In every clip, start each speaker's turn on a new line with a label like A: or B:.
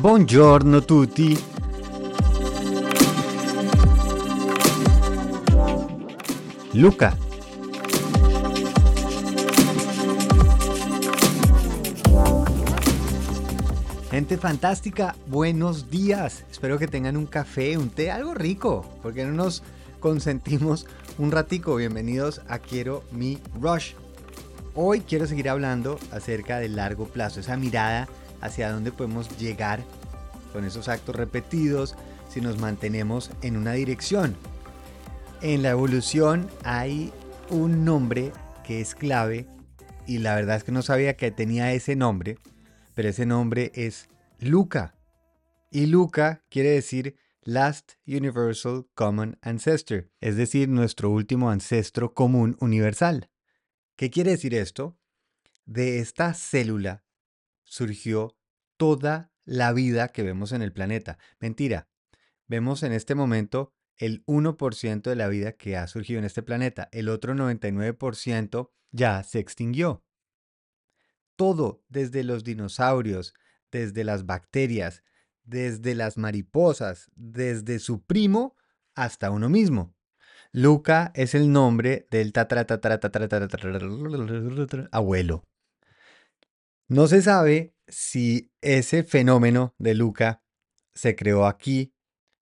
A: Buongiorno tutti. Luca. Gente fantástica, buenos días. Espero que tengan un café, un té, algo rico, porque no nos consentimos un ratico. Bienvenidos a Quiero mi Rush. Hoy quiero seguir hablando acerca del largo plazo, esa mirada hacia dónde podemos llegar con esos actos repetidos si nos mantenemos en una dirección. En la evolución hay un nombre que es clave y la verdad es que no sabía que tenía ese nombre, pero ese nombre es Luca. Y Luca quiere decir Last Universal Common Ancestor, es decir, nuestro último ancestro común universal. ¿Qué quiere decir esto? De esta célula surgió toda la vida que vemos en el planeta. Mentira, vemos en este momento el 1% de la vida que ha surgido en este planeta. El otro 99% ya se extinguió. Todo, desde los dinosaurios, desde las bacterias, desde las mariposas, desde su primo hasta uno mismo. Luca es el nombre del abuelo. No se sabe si ese fenómeno de Luca se creó aquí,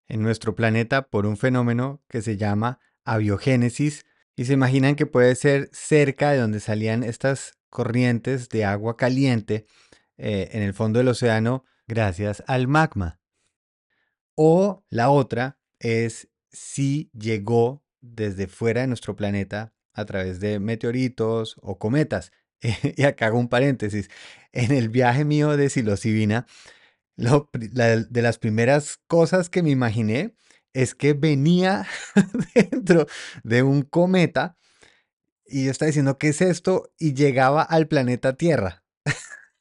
A: en nuestro planeta, por un fenómeno que se llama abiogénesis, y se imaginan que puede ser cerca de donde salían estas corrientes de agua caliente eh, en el fondo del océano gracias al magma. O la otra es si llegó desde fuera de nuestro planeta a través de meteoritos o cometas. y acá hago un paréntesis. En el viaje mío de psilocibina, de las primeras cosas que me imaginé es que venía dentro de un cometa y yo estaba diciendo, ¿qué es esto? Y llegaba al planeta Tierra.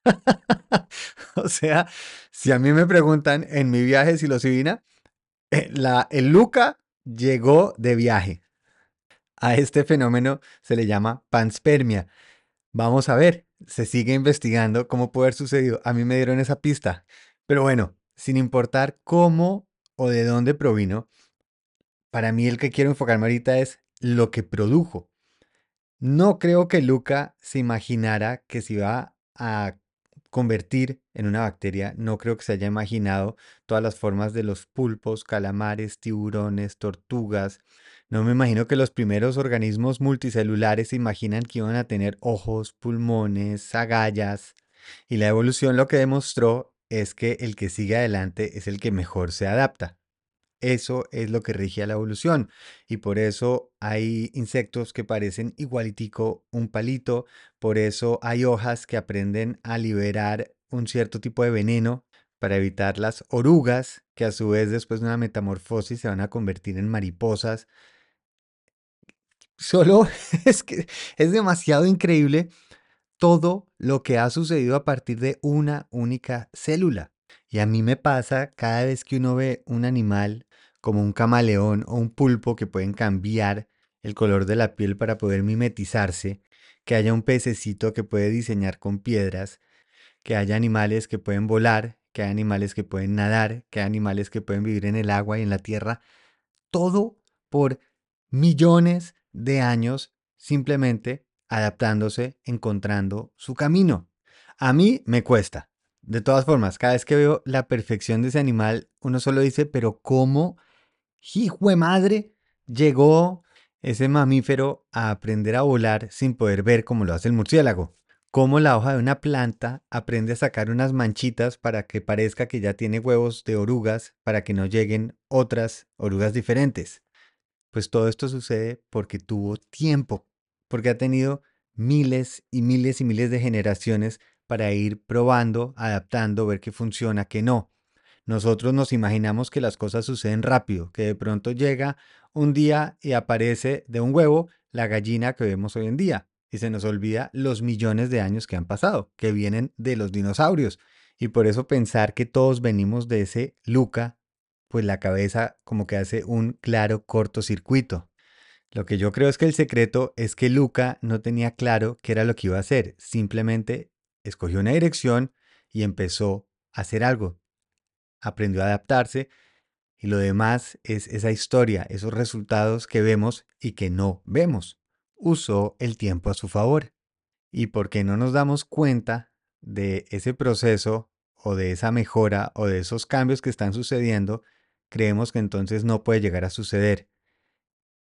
A: o sea, si a mí me preguntan en mi viaje psilocibina, eh, la, el Luca llegó de viaje. A este fenómeno se le llama panspermia. Vamos a ver, se sigue investigando cómo puede haber sucedido. A mí me dieron esa pista. Pero bueno, sin importar cómo o de dónde provino, para mí el que quiero enfocarme ahorita es lo que produjo. No creo que Luca se imaginara que se iba a convertir en una bacteria. No creo que se haya imaginado todas las formas de los pulpos, calamares, tiburones, tortugas. No me imagino que los primeros organismos multicelulares se imaginan que iban a tener ojos, pulmones, agallas. Y la evolución lo que demostró es que el que sigue adelante es el que mejor se adapta. Eso es lo que rige a la evolución. Y por eso hay insectos que parecen igualitico un palito. Por eso hay hojas que aprenden a liberar un cierto tipo de veneno para evitar las orugas, que a su vez después de una metamorfosis se van a convertir en mariposas. Solo es que es demasiado increíble todo lo que ha sucedido a partir de una única célula. Y a mí me pasa cada vez que uno ve un animal como un camaleón o un pulpo que pueden cambiar el color de la piel para poder mimetizarse, que haya un pececito que puede diseñar con piedras, que haya animales que pueden volar, que haya animales que pueden nadar, que haya animales que pueden vivir en el agua y en la tierra, todo por millones de años simplemente adaptándose, encontrando su camino. A mí me cuesta. De todas formas, cada vez que veo la perfección de ese animal, uno solo dice, pero ¿cómo, hijo madre, llegó ese mamífero a aprender a volar sin poder ver como lo hace el murciélago? ¿Cómo la hoja de una planta aprende a sacar unas manchitas para que parezca que ya tiene huevos de orugas para que no lleguen otras orugas diferentes? Pues todo esto sucede porque tuvo tiempo porque ha tenido miles y miles y miles de generaciones para ir probando, adaptando, ver qué funciona, qué no. Nosotros nos imaginamos que las cosas suceden rápido, que de pronto llega un día y aparece de un huevo la gallina que vemos hoy en día. Y se nos olvida los millones de años que han pasado, que vienen de los dinosaurios. Y por eso pensar que todos venimos de ese Luca, pues la cabeza como que hace un claro cortocircuito. Lo que yo creo es que el secreto es que Luca no tenía claro qué era lo que iba a hacer, simplemente escogió una dirección y empezó a hacer algo. aprendió a adaptarse y lo demás es esa historia, esos resultados que vemos y que no vemos. Usó el tiempo a su favor. Y porque no nos damos cuenta de ese proceso o de esa mejora o de esos cambios que están sucediendo, creemos que entonces no puede llegar a suceder.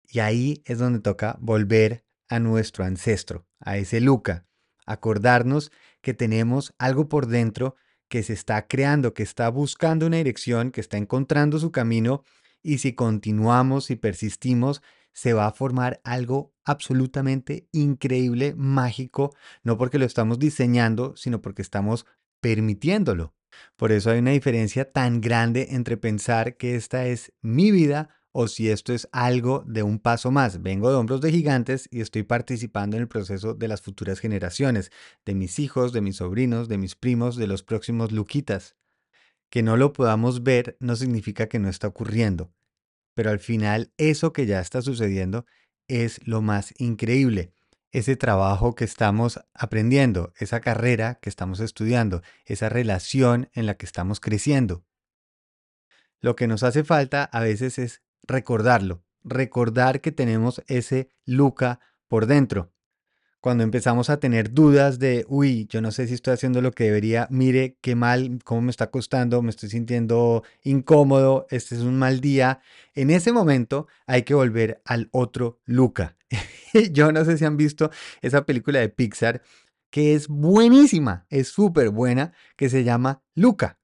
A: Y ahí es donde toca volver a nuestro ancestro, a ese Luca, acordarnos que tenemos algo por dentro que se está creando, que está buscando una dirección, que está encontrando su camino y si continuamos y persistimos, se va a formar algo absolutamente increíble, mágico, no porque lo estamos diseñando, sino porque estamos permitiéndolo. Por eso hay una diferencia tan grande entre pensar que esta es mi vida o si esto es algo de un paso más. Vengo de hombros de gigantes y estoy participando en el proceso de las futuras generaciones, de mis hijos, de mis sobrinos, de mis primos, de los próximos Luquitas. Que no lo podamos ver no significa que no está ocurriendo, pero al final eso que ya está sucediendo es lo más increíble. Ese trabajo que estamos aprendiendo, esa carrera que estamos estudiando, esa relación en la que estamos creciendo. Lo que nos hace falta a veces es recordarlo, recordar que tenemos ese Luca por dentro. Cuando empezamos a tener dudas de, uy, yo no sé si estoy haciendo lo que debería, mire qué mal, cómo me está costando, me estoy sintiendo incómodo, este es un mal día, en ese momento hay que volver al otro Luca. yo no sé si han visto esa película de Pixar que es buenísima, es súper buena, que se llama Luca.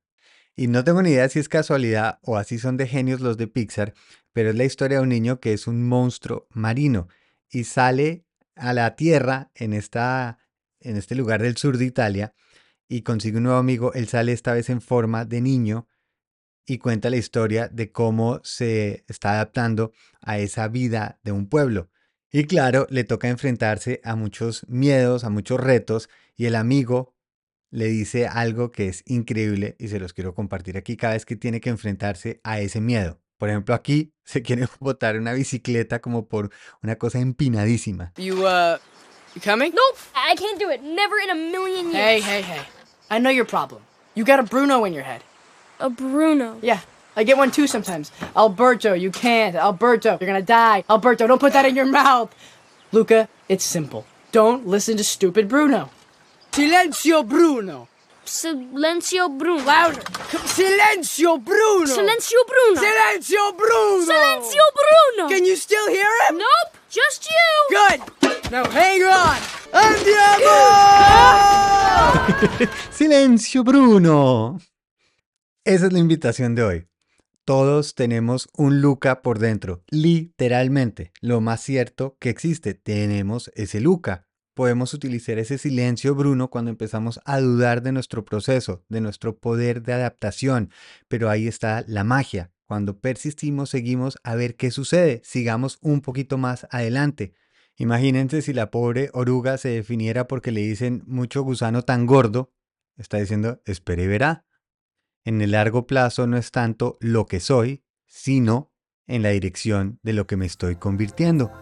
A: Y no tengo ni idea si es casualidad o así son de genios los de Pixar, pero es la historia de un niño que es un monstruo marino y sale a la tierra en, esta, en este lugar del sur de Italia y consigue un nuevo amigo. Él sale esta vez en forma de niño y cuenta la historia de cómo se está adaptando a esa vida de un pueblo. Y claro, le toca enfrentarse a muchos miedos, a muchos retos, y el amigo le dice algo que es increíble y se los quiero compartir aquí cada vez que tiene que enfrentarse a ese miedo. Por ejemplo, aquí se quiere botar una bicicleta como por una cosa empinadísima.
B: You, uh, you coming?
C: Nope, I can't do it. Never in a million years.
B: Hey, hey, hey. I know your problem. You got a Bruno in your head.
C: A Bruno.
B: Yeah, I get one too sometimes. Alberto, you can't. Alberto, you're gonna die. Alberto, don't put that in your mouth. Luca, it's simple. Don't listen to stupid Bruno. Silencio, Bruno.
C: Silencio Bruno.
B: Louder. Silencio, Bruno.
C: Silencio Bruno.
B: Silencio, Bruno.
C: Silencio Bruno.
B: Can you still hear him?
C: Nope, just you.
B: Good. Now hang on. Andiamo.
A: Silencio, Bruno. Esa es la invitación de hoy. Todos tenemos un Luca por dentro, literalmente. Lo más cierto que existe, tenemos ese Luca podemos utilizar ese silencio, Bruno, cuando empezamos a dudar de nuestro proceso, de nuestro poder de adaptación. Pero ahí está la magia. Cuando persistimos, seguimos a ver qué sucede. Sigamos un poquito más adelante. Imagínense si la pobre oruga se definiera porque le dicen mucho gusano tan gordo. Está diciendo, espere y verá. En el largo plazo no es tanto lo que soy, sino en la dirección de lo que me estoy convirtiendo.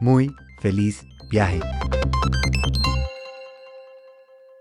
A: Muy feliz viaje.